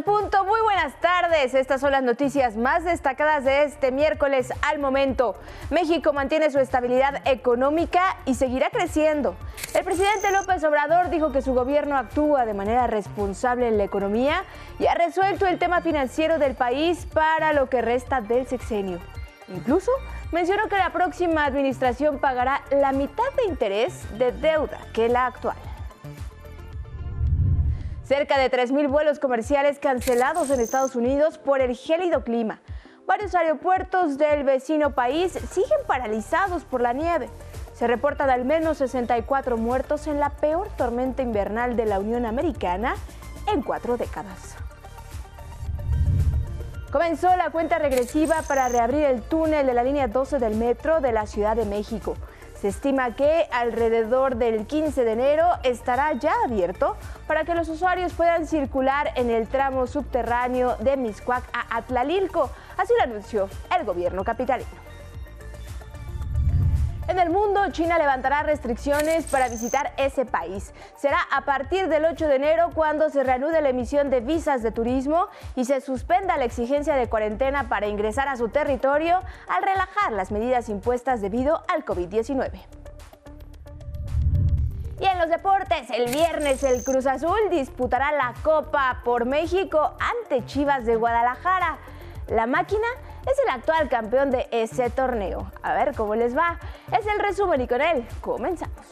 12 en punto, muy buenas tardes. Estas son las noticias más destacadas de este miércoles al momento. México mantiene su estabilidad económica y seguirá creciendo. El presidente López Obrador dijo que su gobierno actúa de manera responsable en la economía y ha resuelto el tema financiero del país para lo que resta del sexenio. Incluso mencionó que la próxima administración pagará la mitad de interés de deuda que la actual. Cerca de 3.000 vuelos comerciales cancelados en Estados Unidos por el gélido clima. Varios aeropuertos del vecino país siguen paralizados por la nieve. Se reportan al menos 64 muertos en la peor tormenta invernal de la Unión Americana en cuatro décadas. Comenzó la cuenta regresiva para reabrir el túnel de la línea 12 del metro de la Ciudad de México. Se estima que alrededor del 15 de enero estará ya abierto para que los usuarios puedan circular en el tramo subterráneo de Miscuac a Atlalilco. Así lo anunció el gobierno capitalino. En el mundo, China levantará restricciones para visitar ese país. Será a partir del 8 de enero cuando se reanude la emisión de visas de turismo y se suspenda la exigencia de cuarentena para ingresar a su territorio al relajar las medidas impuestas debido al COVID-19. Y en los deportes, el viernes el Cruz Azul disputará la Copa por México ante Chivas de Guadalajara. La máquina es el actual campeón de ese torneo. A ver cómo les va. Es el resumen y con él comenzamos.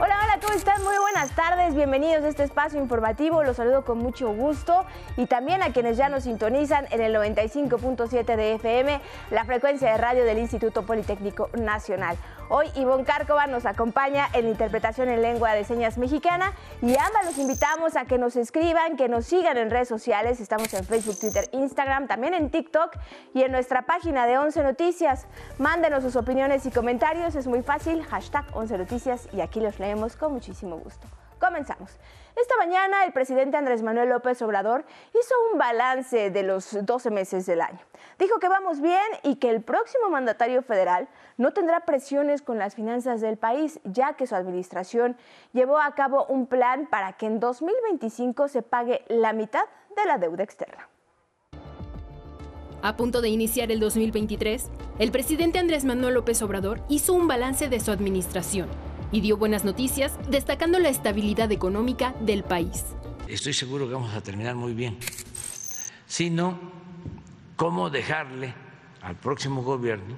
Hola, hola, ¿cómo están? Muy buenas tardes, bienvenidos a este espacio informativo, los saludo con mucho gusto y también a quienes ya nos sintonizan en el 95.7 de FM, la frecuencia de radio del Instituto Politécnico Nacional. Hoy Ivonne Cárcova nos acompaña en interpretación en lengua de señas mexicana y ambas los invitamos a que nos escriban, que nos sigan en redes sociales. Estamos en Facebook, Twitter, Instagram, también en TikTok y en nuestra página de 11 Noticias. Mándenos sus opiniones y comentarios, es muy fácil, hashtag 11 Noticias y aquí los leemos con muchísimo gusto. Comenzamos. Esta mañana el presidente Andrés Manuel López Obrador hizo un balance de los 12 meses del año. Dijo que vamos bien y que el próximo mandatario federal no tendrá presiones con las finanzas del país, ya que su administración llevó a cabo un plan para que en 2025 se pague la mitad de la deuda externa. A punto de iniciar el 2023, el presidente Andrés Manuel López Obrador hizo un balance de su administración y dio buenas noticias, destacando la estabilidad económica del país. Estoy seguro que vamos a terminar muy bien, sino cómo dejarle al próximo gobierno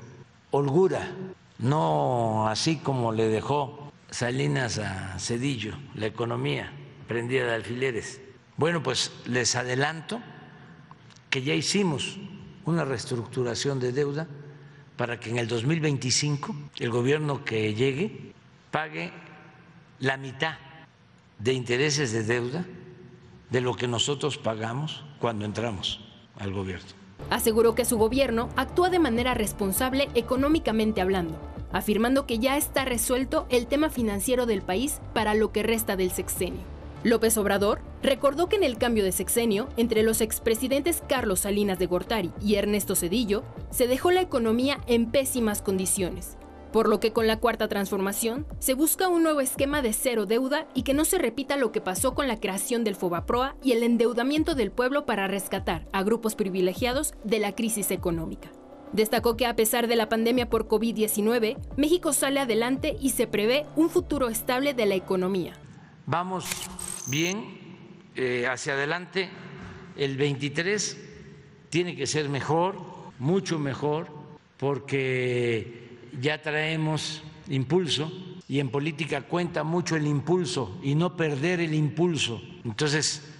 holgura, no así como le dejó Salinas a Cedillo, la economía prendida de alfileres. Bueno, pues les adelanto que ya hicimos una reestructuración de deuda para que en el 2025 el gobierno que llegue pague la mitad de intereses de deuda de lo que nosotros pagamos cuando entramos al gobierno. Aseguró que su gobierno actúa de manera responsable económicamente hablando, afirmando que ya está resuelto el tema financiero del país para lo que resta del sexenio. López Obrador recordó que en el cambio de sexenio entre los expresidentes Carlos Salinas de Gortari y Ernesto Cedillo se dejó la economía en pésimas condiciones por lo que con la cuarta transformación se busca un nuevo esquema de cero deuda y que no se repita lo que pasó con la creación del Fobaproa y el endeudamiento del pueblo para rescatar a grupos privilegiados de la crisis económica. Destacó que a pesar de la pandemia por COVID-19, México sale adelante y se prevé un futuro estable de la economía. Vamos bien eh, hacia adelante. El 23 tiene que ser mejor, mucho mejor, porque ya traemos impulso y en política cuenta mucho el impulso y no perder el impulso. Entonces,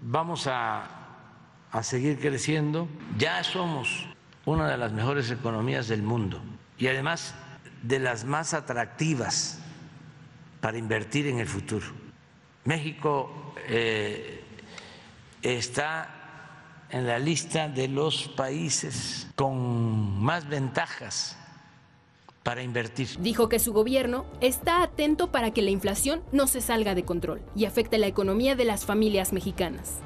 vamos a, a seguir creciendo. Ya somos una de las mejores economías del mundo y además de las más atractivas para invertir en el futuro. México eh, está en la lista de los países con más ventajas para invertir. Dijo que su gobierno está atento para que la inflación no se salga de control y afecte la economía de las familias mexicanas.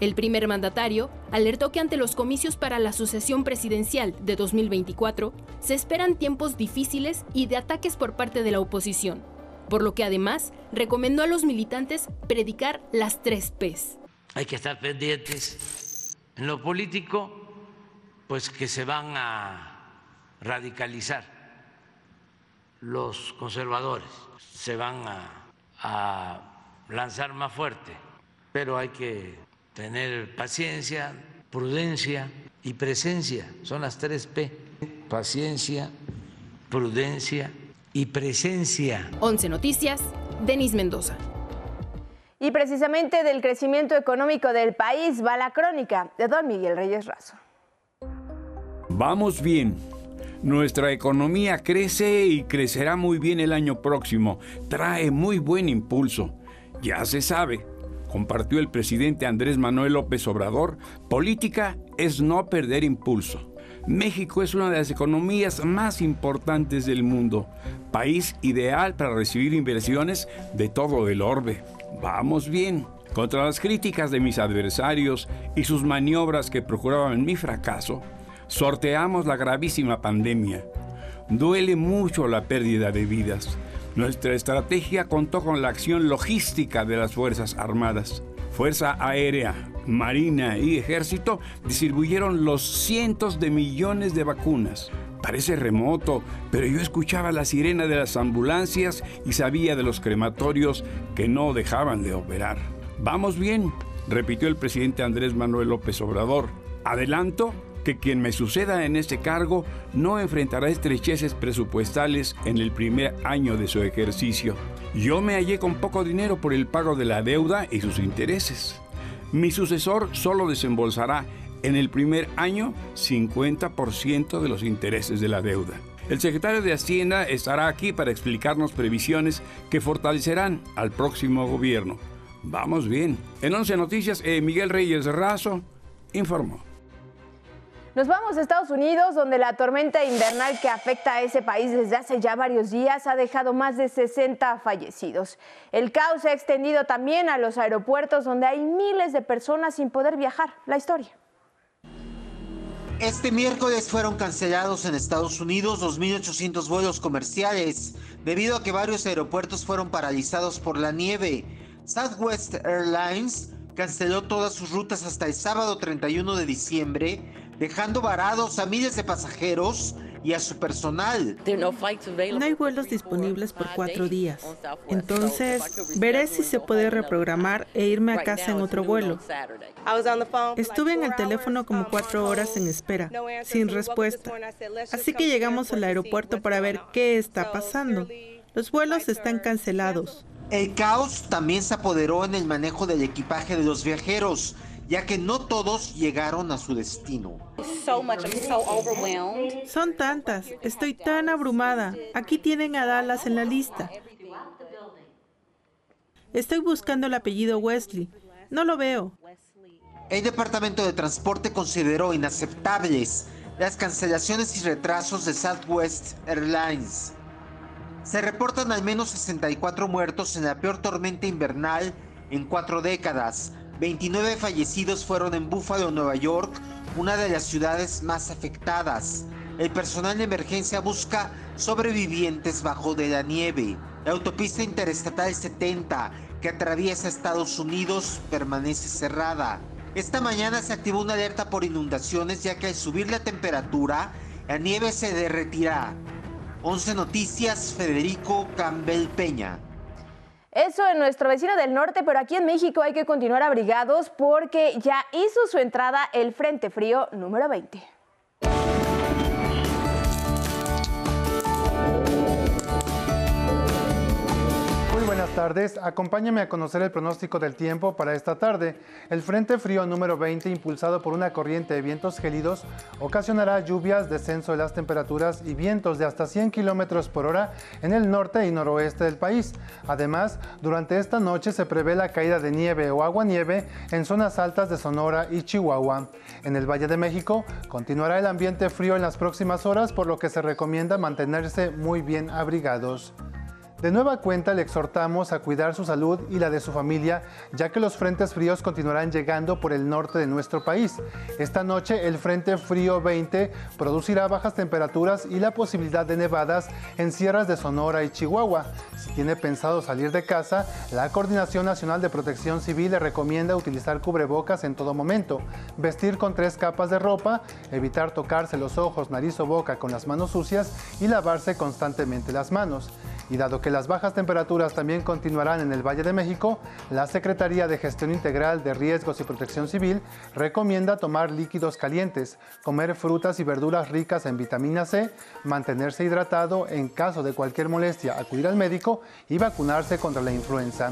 El primer mandatario alertó que ante los comicios para la sucesión presidencial de 2024 se esperan tiempos difíciles y de ataques por parte de la oposición, por lo que además recomendó a los militantes predicar las tres Ps. Hay que estar pendientes en lo político, pues que se van a radicalizar los conservadores, se van a, lanzar más fuerte, pero hay que tener paciencia, prudencia y presencia, son las tres P, paciencia, prudencia y presencia. 11 Noticias, Denis Mendoza. Y precisamente del crecimiento económico del país va la crónica de don Miguel Reyes Razo. Vamos bien. Nuestra economía crece y crecerá muy bien el año próximo. Trae muy buen impulso. Ya se sabe, compartió el presidente Andrés Manuel López Obrador, política es no perder impulso. México es una de las economías más importantes del mundo, país ideal para recibir inversiones de todo el orbe. Vamos bien. Contra las críticas de mis adversarios y sus maniobras que procuraban mi fracaso, sorteamos la gravísima pandemia. Duele mucho la pérdida de vidas. Nuestra estrategia contó con la acción logística de las Fuerzas Armadas. Fuerza Aérea, Marina y Ejército distribuyeron los cientos de millones de vacunas. Parece remoto, pero yo escuchaba la sirena de las ambulancias y sabía de los crematorios que no dejaban de operar. Vamos bien, repitió el presidente Andrés Manuel López Obrador. Adelanto que quien me suceda en este cargo no enfrentará estrecheces presupuestales en el primer año de su ejercicio. Yo me hallé con poco dinero por el pago de la deuda y sus intereses. Mi sucesor solo desembolsará en el primer año 50% de los intereses de la deuda. El secretario de Hacienda estará aquí para explicarnos previsiones que fortalecerán al próximo gobierno. Vamos bien. En 11 Noticias, eh, Miguel Reyes Razo informó. Nos vamos a Estados Unidos, donde la tormenta invernal que afecta a ese país desde hace ya varios días ha dejado más de 60 fallecidos. El caos se ha extendido también a los aeropuertos, donde hay miles de personas sin poder viajar. La historia. Este miércoles fueron cancelados en Estados Unidos 2.800 vuelos comerciales debido a que varios aeropuertos fueron paralizados por la nieve. Southwest Airlines canceló todas sus rutas hasta el sábado 31 de diciembre dejando varados a miles de pasajeros y a su personal. No hay vuelos disponibles por cuatro días. Entonces, veré si se puede reprogramar e irme a casa en otro vuelo. Estuve en el teléfono como cuatro horas en espera, sin respuesta. Así que llegamos al aeropuerto para ver qué está pasando. Los vuelos están cancelados. El caos también se apoderó en el manejo del equipaje de los viajeros ya que no todos llegaron a su destino. Son tantas, estoy tan abrumada. Aquí tienen a Dallas en la lista. Estoy buscando el apellido Wesley. No lo veo. El Departamento de Transporte consideró inaceptables las cancelaciones y retrasos de Southwest Airlines. Se reportan al menos 64 muertos en la peor tormenta invernal en cuatro décadas, 29 fallecidos fueron en Buffalo, Nueva York, una de las ciudades más afectadas. El personal de emergencia busca sobrevivientes bajo de la nieve. La autopista interestatal 70 que atraviesa Estados Unidos permanece cerrada. Esta mañana se activó una alerta por inundaciones ya que al subir la temperatura, la nieve se derretirá. 11 Noticias, Federico Campbell Peña. Eso en nuestro vecino del norte, pero aquí en México hay que continuar abrigados porque ya hizo su entrada el Frente Frío número 20. Tardes. Acompáñame a conocer el pronóstico del tiempo para esta tarde. El Frente Frío número 20, impulsado por una corriente de vientos gélidos, ocasionará lluvias, descenso de las temperaturas y vientos de hasta 100 kilómetros por hora en el norte y noroeste del país. Además, durante esta noche se prevé la caída de nieve o agua-nieve en zonas altas de Sonora y Chihuahua. En el Valle de México continuará el ambiente frío en las próximas horas, por lo que se recomienda mantenerse muy bien abrigados. De nueva cuenta le exhortamos a cuidar su salud y la de su familia, ya que los frentes fríos continuarán llegando por el norte de nuestro país. Esta noche el Frente Frío 20 producirá bajas temperaturas y la posibilidad de nevadas en sierras de Sonora y Chihuahua. Si tiene pensado salir de casa, la Coordinación Nacional de Protección Civil le recomienda utilizar cubrebocas en todo momento, vestir con tres capas de ropa, evitar tocarse los ojos, nariz o boca con las manos sucias y lavarse constantemente las manos. Y dado que las bajas temperaturas también continuarán en el Valle de México, la Secretaría de Gestión Integral de Riesgos y Protección Civil recomienda tomar líquidos calientes, comer frutas y verduras ricas en vitamina C, mantenerse hidratado en caso de cualquier molestia, acudir al médico y vacunarse contra la influenza.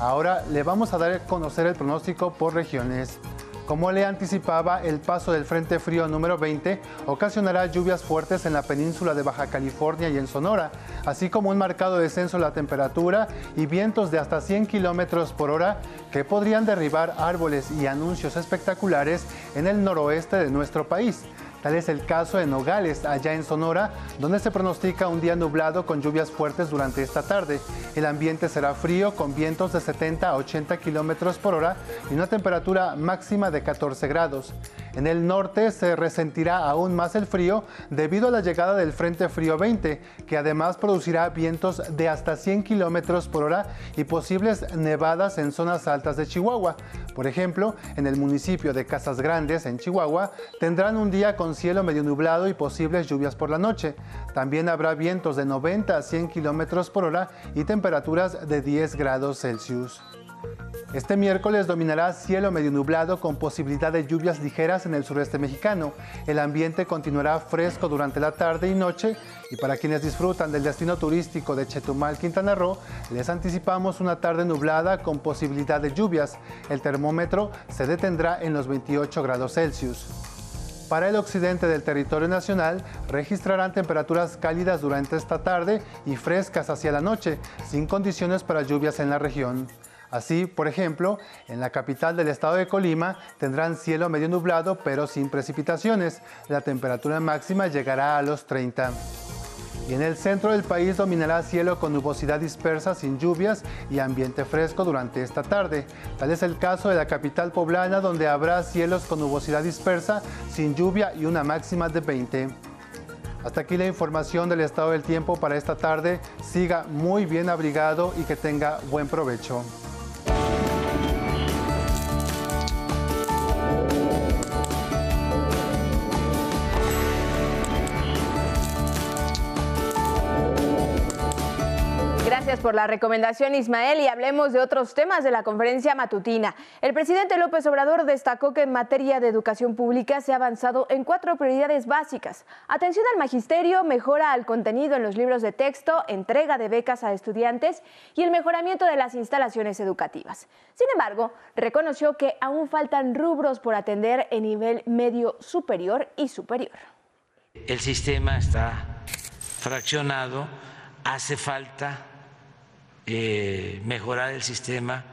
Ahora le vamos a dar a conocer el pronóstico por regiones. Como le anticipaba, el paso del Frente Frío número 20 ocasionará lluvias fuertes en la península de Baja California y en Sonora, así como un marcado descenso en la temperatura y vientos de hasta 100 kilómetros por hora que podrían derribar árboles y anuncios espectaculares en el noroeste de nuestro país. Tal es el caso de Nogales, allá en Sonora, donde se pronostica un día nublado con lluvias fuertes durante esta tarde. El ambiente será frío con vientos de 70 a 80 kilómetros por hora y una temperatura máxima de 14 grados. En el norte se resentirá aún más el frío debido a la llegada del Frente Frío 20, que además producirá vientos de hasta 100 kilómetros por hora y posibles nevadas en zonas altas de Chihuahua. Por ejemplo, en el municipio de Casas Grandes, en Chihuahua, tendrán un día con cielo medio nublado y posibles lluvias por la noche. También habrá vientos de 90 a 100 kilómetros por hora y temperaturas de 10 grados Celsius. Este miércoles dominará cielo medio nublado con posibilidad de lluvias ligeras en el sureste mexicano. El ambiente continuará fresco durante la tarde y noche y para quienes disfrutan del destino turístico de Chetumal, Quintana Roo, les anticipamos una tarde nublada con posibilidad de lluvias. El termómetro se detendrá en los 28 grados Celsius. Para el occidente del territorio nacional registrarán temperaturas cálidas durante esta tarde y frescas hacia la noche, sin condiciones para lluvias en la región. Así, por ejemplo, en la capital del estado de Colima tendrán cielo medio nublado pero sin precipitaciones. La temperatura máxima llegará a los 30. Y en el centro del país dominará cielo con nubosidad dispersa sin lluvias y ambiente fresco durante esta tarde. Tal es el caso de la capital poblana donde habrá cielos con nubosidad dispersa sin lluvia y una máxima de 20. Hasta aquí la información del estado del tiempo para esta tarde. Siga muy bien abrigado y que tenga buen provecho. Por la recomendación, Ismael, y hablemos de otros temas de la conferencia matutina. El presidente López Obrador destacó que en materia de educación pública se ha avanzado en cuatro prioridades básicas. Atención al magisterio, mejora al contenido en los libros de texto, entrega de becas a estudiantes y el mejoramiento de las instalaciones educativas. Sin embargo, reconoció que aún faltan rubros por atender en nivel medio superior y superior. El sistema está fraccionado, hace falta eh, mejorar el sistema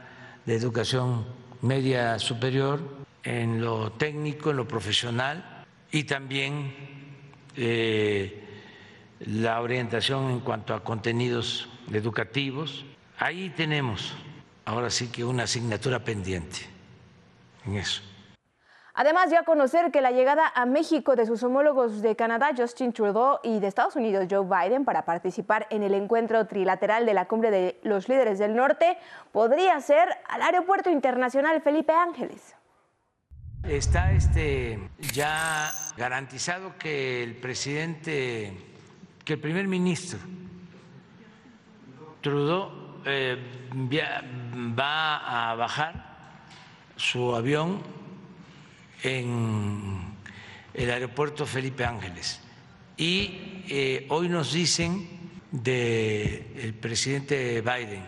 de educación media superior en lo técnico, en lo profesional y también eh, la orientación en cuanto a contenidos educativos. Ahí tenemos ahora sí que una asignatura pendiente en eso. Además, ya conocer que la llegada a México de sus homólogos de Canadá, Justin Trudeau, y de Estados Unidos, Joe Biden, para participar en el encuentro trilateral de la cumbre de los líderes del norte, podría ser al Aeropuerto Internacional Felipe Ángeles. Está este, ya garantizado que el presidente, que el primer ministro Trudeau eh, va a bajar su avión en el aeropuerto Felipe Ángeles. Y eh, hoy nos dicen del presidente Biden,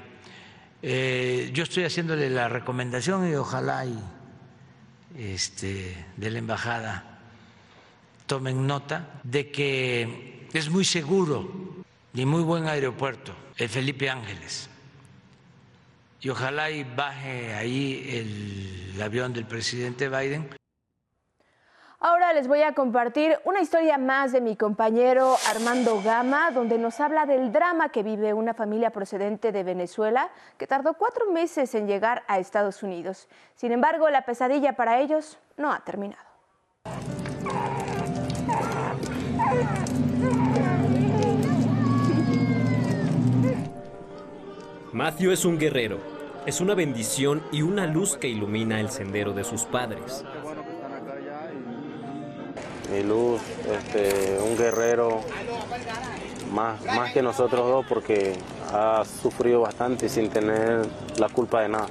eh, yo estoy haciéndole la recomendación y ojalá y, este, de la embajada tomen nota de que es muy seguro y muy buen aeropuerto el Felipe Ángeles. Y ojalá y baje ahí el avión del presidente Biden. Ahora les voy a compartir una historia más de mi compañero Armando Gama, donde nos habla del drama que vive una familia procedente de Venezuela que tardó cuatro meses en llegar a Estados Unidos. Sin embargo, la pesadilla para ellos no ha terminado. Matthew es un guerrero, es una bendición y una luz que ilumina el sendero de sus padres mi luz, este, un guerrero más, más que nosotros dos porque ha sufrido bastante sin tener la culpa de nada.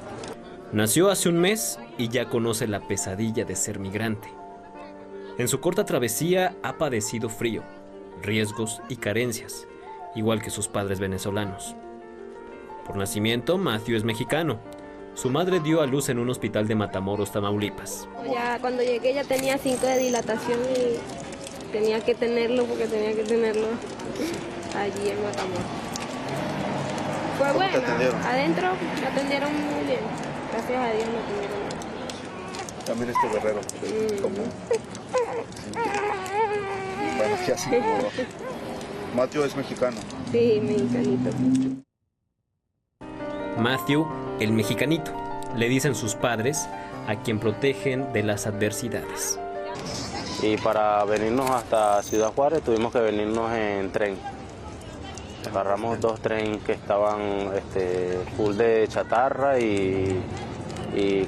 Nació hace un mes y ya conoce la pesadilla de ser migrante. En su corta travesía ha padecido frío, riesgos y carencias, igual que sus padres venezolanos. Por nacimiento, Matthew es mexicano, su madre dio a luz en un hospital de Matamoros, Tamaulipas. Ya cuando llegué ya tenía 5 de dilatación y tenía que tenerlo porque tenía que tenerlo allí en Matamoros. Fue bueno, adentro me atendieron muy bien, gracias a Dios me atendieron bien. También este guerrero, mm. como... Bueno, ¿qué así como... Matthew es mexicano. Sí, mexicanito. Matthew el mexicanito, le dicen sus padres, a quien protegen de las adversidades. Y para venirnos hasta Ciudad Juárez tuvimos que venirnos en tren. Agarramos dos trenes que estaban este, full de chatarra y,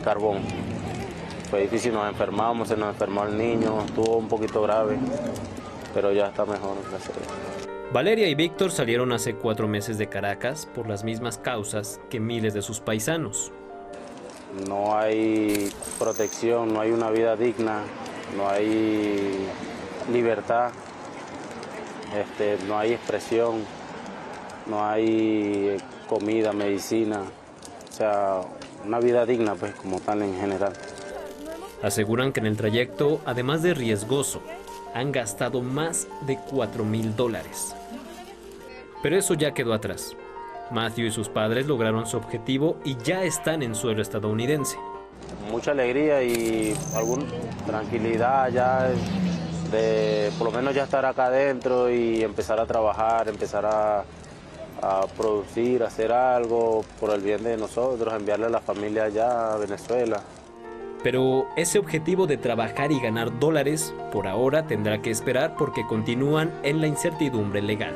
carbón. Fue difícil, nos enfermamos, se nos enfermó el niño, estuvo un poquito grave, pero ya está mejor, gracias Valeria y Víctor salieron hace cuatro meses de Caracas por las mismas causas que miles de sus paisanos. No hay protección, no hay una vida digna, no hay libertad, este, no hay expresión, no hay comida, medicina, o sea, una vida digna pues como tal en general. Aseguran que en el trayecto, además de riesgoso, han gastado más de 4 mil dólares. Pero eso ya quedó atrás. Matthew y sus padres lograron su objetivo y ya están en suelo estadounidense. Mucha alegría y alguna tranquilidad ya de por lo menos ya estar acá adentro y empezar a trabajar, empezar a, a producir, hacer algo por el bien de nosotros, enviarle a la familia allá a Venezuela. Pero ese objetivo de trabajar y ganar dólares por ahora tendrá que esperar porque continúan en la incertidumbre legal.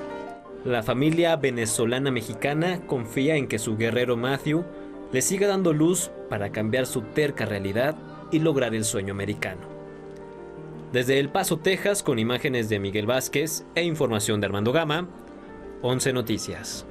La familia venezolana mexicana confía en que su guerrero Matthew le siga dando luz para cambiar su terca realidad y lograr el sueño americano. Desde El Paso, Texas, con imágenes de Miguel Vázquez e información de Armando Gama, 11 Noticias.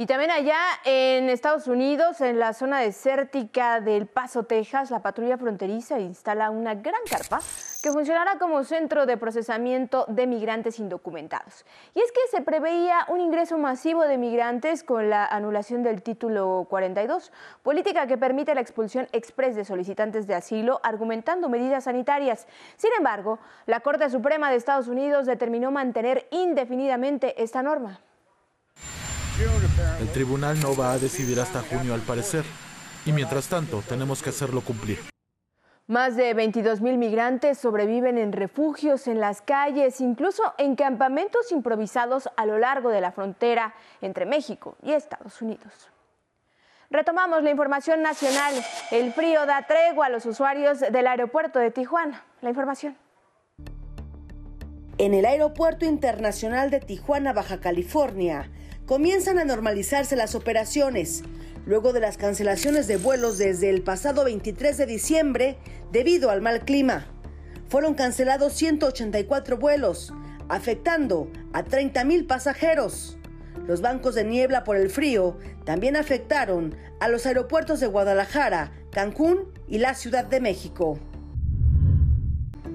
Y también allá en Estados Unidos, en la zona desértica del Paso, Texas, la patrulla fronteriza instala una gran carpa que funcionará como centro de procesamiento de migrantes indocumentados. Y es que se preveía un ingreso masivo de migrantes con la anulación del título 42, política que permite la expulsión express de solicitantes de asilo, argumentando medidas sanitarias. Sin embargo, la Corte Suprema de Estados Unidos determinó mantener indefinidamente esta norma. El tribunal no va a decidir hasta junio al parecer. Y mientras tanto, tenemos que hacerlo cumplir. Más de 22 mil migrantes sobreviven en refugios, en las calles, incluso en campamentos improvisados a lo largo de la frontera entre México y Estados Unidos. Retomamos la información nacional. El frío da tregua a los usuarios del aeropuerto de Tijuana. La información. En el Aeropuerto Internacional de Tijuana, Baja California, comienzan a normalizarse las operaciones, luego de las cancelaciones de vuelos desde el pasado 23 de diciembre debido al mal clima. Fueron cancelados 184 vuelos, afectando a 30 mil pasajeros. Los bancos de niebla por el frío también afectaron a los aeropuertos de Guadalajara, Cancún y la Ciudad de México.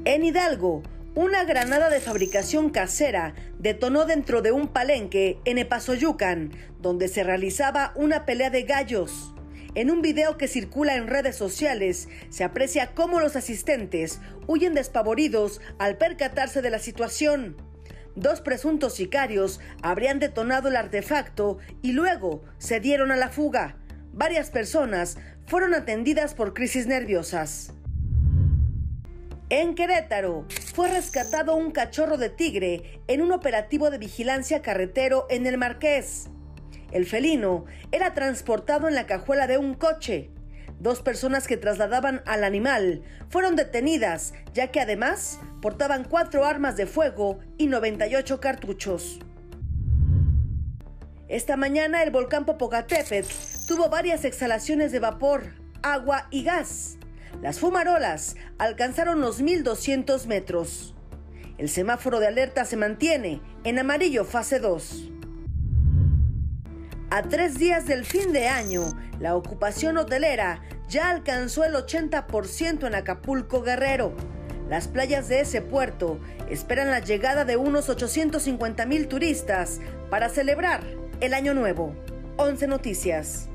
En Hidalgo, una granada de fabricación casera detonó dentro de un palenque en Epazoyucan, donde se realizaba una pelea de gallos. En un video que circula en redes sociales, se aprecia cómo los asistentes huyen despavoridos al percatarse de la situación. Dos presuntos sicarios habrían detonado el artefacto y luego se dieron a la fuga. Varias personas fueron atendidas por crisis nerviosas. En Querétaro fue rescatado un cachorro de tigre en un operativo de vigilancia carretero en el Marqués. El felino era transportado en la cajuela de un coche. Dos personas que trasladaban al animal fueron detenidas, ya que además portaban cuatro armas de fuego y 98 cartuchos. Esta mañana el volcán Popocatépetl tuvo varias exhalaciones de vapor, agua y gas. Las fumarolas alcanzaron los 1.200 metros. El semáforo de alerta se mantiene en amarillo fase 2. A tres días del fin de año, la ocupación hotelera ya alcanzó el 80% en Acapulco Guerrero. Las playas de ese puerto esperan la llegada de unos 850 mil turistas para celebrar el Año Nuevo. 11 Noticias.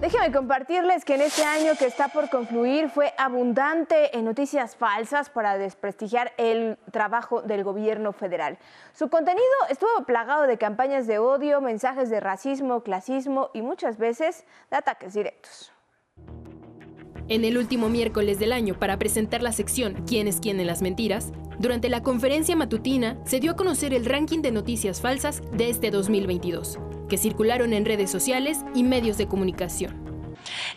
Déjenme compartirles que en este año que está por concluir fue abundante en noticias falsas para desprestigiar el trabajo del gobierno federal. Su contenido estuvo plagado de campañas de odio, mensajes de racismo, clasismo y muchas veces de ataques directos. En el último miércoles del año, para presentar la sección ¿Quién es quién en las mentiras?, durante la conferencia matutina se dio a conocer el ranking de noticias falsas de este 2022 que circularon en redes sociales y medios de comunicación.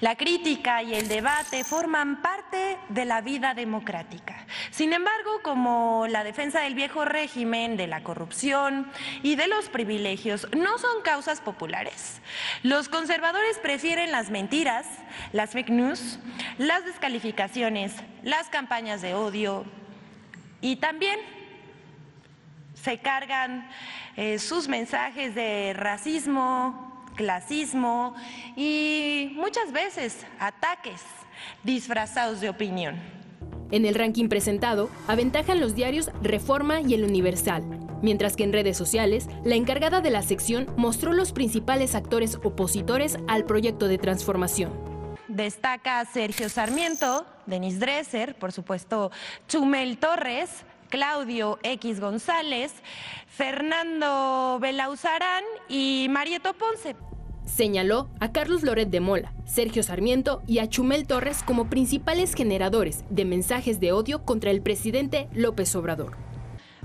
La crítica y el debate forman parte de la vida democrática. Sin embargo, como la defensa del viejo régimen, de la corrupción y de los privilegios no son causas populares, los conservadores prefieren las mentiras, las fake news, las descalificaciones, las campañas de odio y también se cargan eh, sus mensajes de racismo, clasismo y muchas veces ataques disfrazados de opinión. En el ranking presentado, aventajan los diarios Reforma y El Universal, mientras que en redes sociales, la encargada de la sección mostró los principales actores opositores al proyecto de transformación. Destaca Sergio Sarmiento, Denis Dresser, por supuesto Chumel Torres, Claudio X González, Fernando Belauzarán y Marieto Ponce. Señaló a Carlos Loret de Mola, Sergio Sarmiento y a Chumel Torres como principales generadores de mensajes de odio contra el presidente López Obrador.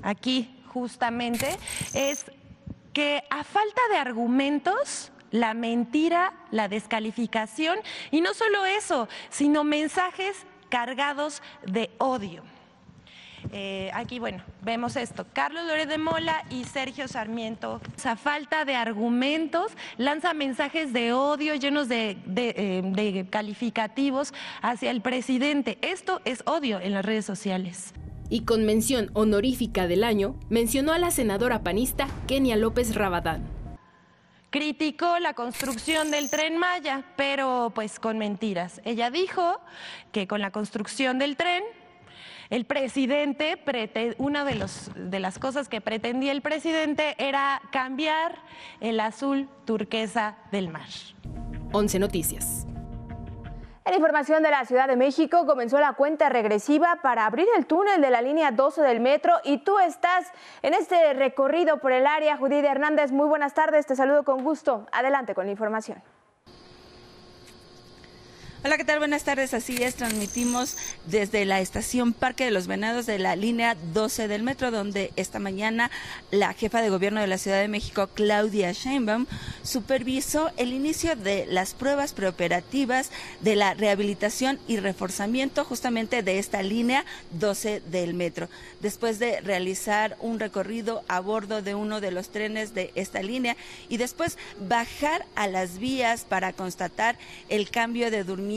Aquí justamente es que a falta de argumentos, la mentira, la descalificación y no solo eso, sino mensajes cargados de odio. Eh, aquí, bueno, vemos esto. Carlos Lórez de Mola y Sergio Sarmiento, a falta de argumentos, lanza mensajes de odio llenos de, eh, de calificativos hacia el presidente. Esto es odio en las redes sociales. Y con mención honorífica del año, mencionó a la senadora panista Kenia López Rabadán. Criticó la construcción del tren Maya, pero pues con mentiras. Ella dijo que con la construcción del tren el presidente, una de, de las cosas que pretendía el presidente era cambiar el azul turquesa del mar. 11 Noticias. En información de la Ciudad de México, comenzó la cuenta regresiva para abrir el túnel de la línea 12 del metro y tú estás en este recorrido por el área. Judith Hernández, muy buenas tardes, te saludo con gusto. Adelante con la información. Hola, ¿qué tal? Buenas tardes. Así es, transmitimos desde la estación Parque de los Venados de la línea 12 del metro, donde esta mañana la jefa de gobierno de la Ciudad de México, Claudia Sheinbaum, supervisó el inicio de las pruebas preoperativas de la rehabilitación y reforzamiento justamente de esta línea 12 del metro. Después de realizar un recorrido a bordo de uno de los trenes de esta línea y después bajar a las vías para constatar el cambio de durmiente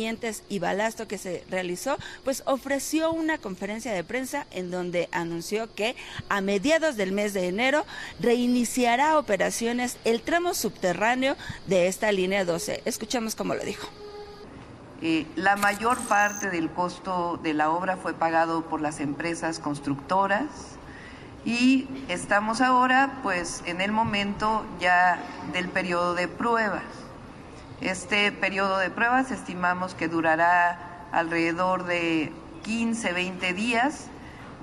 y balasto que se realizó, pues ofreció una conferencia de prensa en donde anunció que a mediados del mes de enero reiniciará operaciones el tramo subterráneo de esta línea 12. Escuchamos cómo lo dijo. Eh, la mayor parte del costo de la obra fue pagado por las empresas constructoras y estamos ahora pues en el momento ya del periodo de pruebas. Este periodo de pruebas estimamos que durará alrededor de 15, 20 días,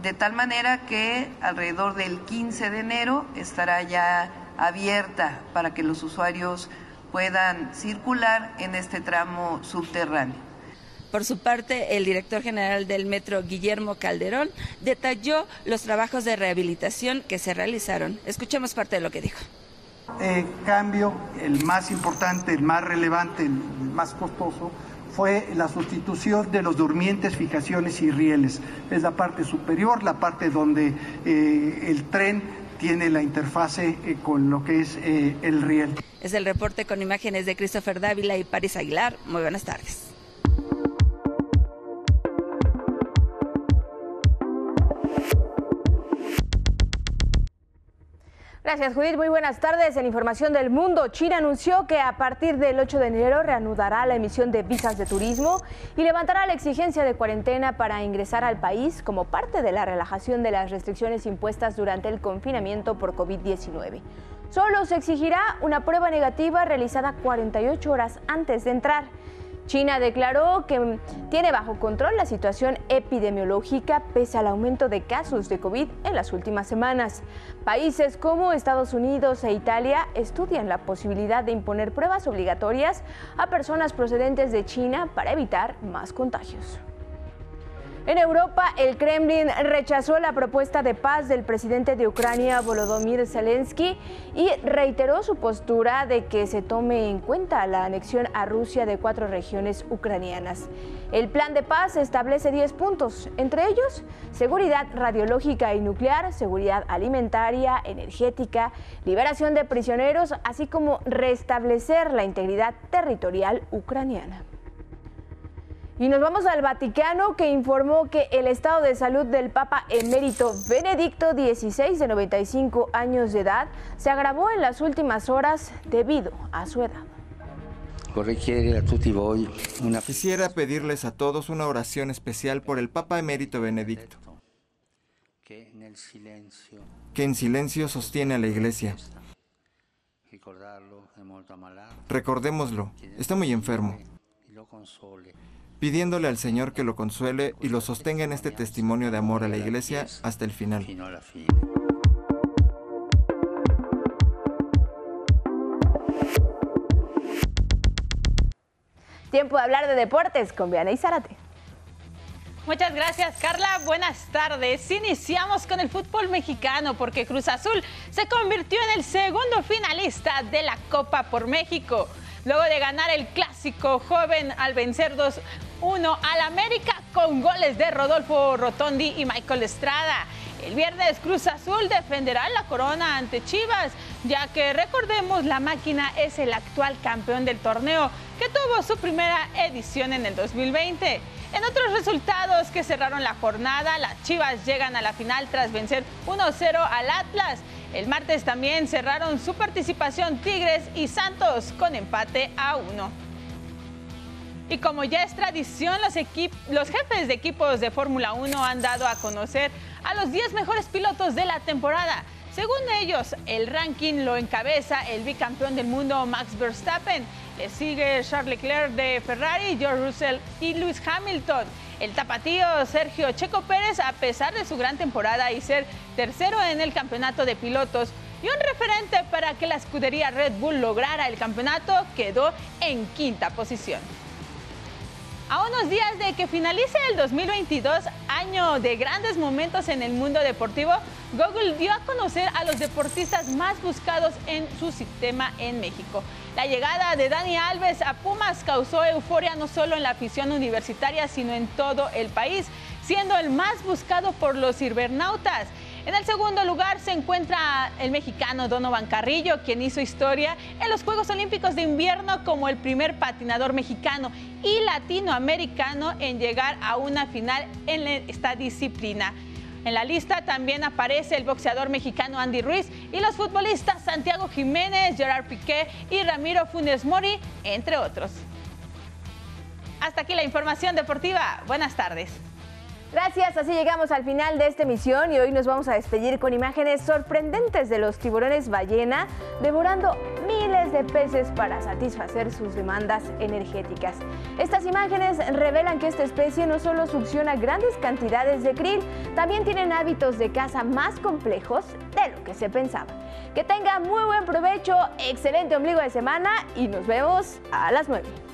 de tal manera que alrededor del 15 de enero estará ya abierta para que los usuarios puedan circular en este tramo subterráneo. Por su parte, el director general del metro, Guillermo Calderón, detalló los trabajos de rehabilitación que se realizaron. Escuchemos parte de lo que dijo. Eh, cambio, el más importante, el más relevante, el más costoso, fue la sustitución de los durmientes, fijaciones y rieles. Es la parte superior, la parte donde eh, el tren tiene la interfase eh, con lo que es eh, el riel. Es el reporte con imágenes de Christopher Dávila y Paris Aguilar. Muy buenas tardes. Gracias, Judith. Muy buenas tardes. En Información del Mundo, China anunció que a partir del 8 de enero reanudará la emisión de visas de turismo y levantará la exigencia de cuarentena para ingresar al país como parte de la relajación de las restricciones impuestas durante el confinamiento por COVID-19. Solo se exigirá una prueba negativa realizada 48 horas antes de entrar. China declaró que tiene bajo control la situación epidemiológica pese al aumento de casos de COVID en las últimas semanas. Países como Estados Unidos e Italia estudian la posibilidad de imponer pruebas obligatorias a personas procedentes de China para evitar más contagios. En Europa, el Kremlin rechazó la propuesta de paz del presidente de Ucrania, Volodymyr Zelensky, y reiteró su postura de que se tome en cuenta la anexión a Rusia de cuatro regiones ucranianas. El plan de paz establece 10 puntos, entre ellos seguridad radiológica y nuclear, seguridad alimentaria, energética, liberación de prisioneros, así como restablecer la integridad territorial ucraniana. Y nos vamos al Vaticano que informó que el estado de salud del Papa emérito Benedicto XVI de 95 años de edad se agravó en las últimas horas debido a su edad. Quisiera pedirles a todos una oración especial por el Papa emérito Benedicto, que en silencio sostiene a la Iglesia. Recordémoslo, está muy enfermo pidiéndole al Señor que lo consuele y lo sostenga en este testimonio de amor a la Iglesia hasta el final. Tiempo de hablar de deportes con Viana y Zárate. Muchas gracias, Carla. Buenas tardes. Iniciamos con el fútbol mexicano porque Cruz Azul se convirtió en el segundo finalista de la Copa por México. Luego de ganar el clásico joven al vencer 2-1 al América con goles de Rodolfo Rotondi y Michael Estrada. El viernes Cruz Azul defenderá la corona ante Chivas, ya que recordemos la máquina es el actual campeón del torneo que tuvo su primera edición en el 2020. En otros resultados que cerraron la jornada, las Chivas llegan a la final tras vencer 1-0 al Atlas. El martes también cerraron su participación Tigres y Santos con empate a 1. Y como ya es tradición, los, jefes de equipos de Fórmula 1 han dado a conocer a los 10 mejores pilotos de la temporada. Según ellos, el ranking lo encabeza el bicampeón del mundo Max Verstappen. Le sigue Charles Leclerc de Ferrari, George Russell y Lewis Hamilton. El tapatío Sergio Checo Pérez, a pesar de su gran temporada y ser tercero en el campeonato de pilotos, y un referente para que la escudería Red Bull lograra el campeonato, quedó en quinta posición. A unos días de que finalice el 2022, año de grandes momentos en el mundo deportivo, Google dio a conocer a los deportistas más buscados en su sistema en México. La llegada de Dani Alves a Pumas causó euforia no solo en la afición universitaria, sino en todo el país, siendo el más buscado por los cibernautas. En el segundo lugar se encuentra el mexicano Donovan Carrillo, quien hizo historia en los Juegos Olímpicos de Invierno como el primer patinador mexicano y latinoamericano en llegar a una final en esta disciplina. En la lista también aparece el boxeador mexicano Andy Ruiz y los futbolistas Santiago Jiménez, Gerard Piqué y Ramiro Funes Mori, entre otros. Hasta aquí la información deportiva. Buenas tardes. Gracias, así llegamos al final de esta emisión y hoy nos vamos a despedir con imágenes sorprendentes de los tiburones ballena devorando miles de peces para satisfacer sus demandas energéticas. Estas imágenes revelan que esta especie no solo succiona grandes cantidades de krill, también tienen hábitos de caza más complejos de lo que se pensaba. Que tenga muy buen provecho, excelente ombligo de semana y nos vemos a las 9.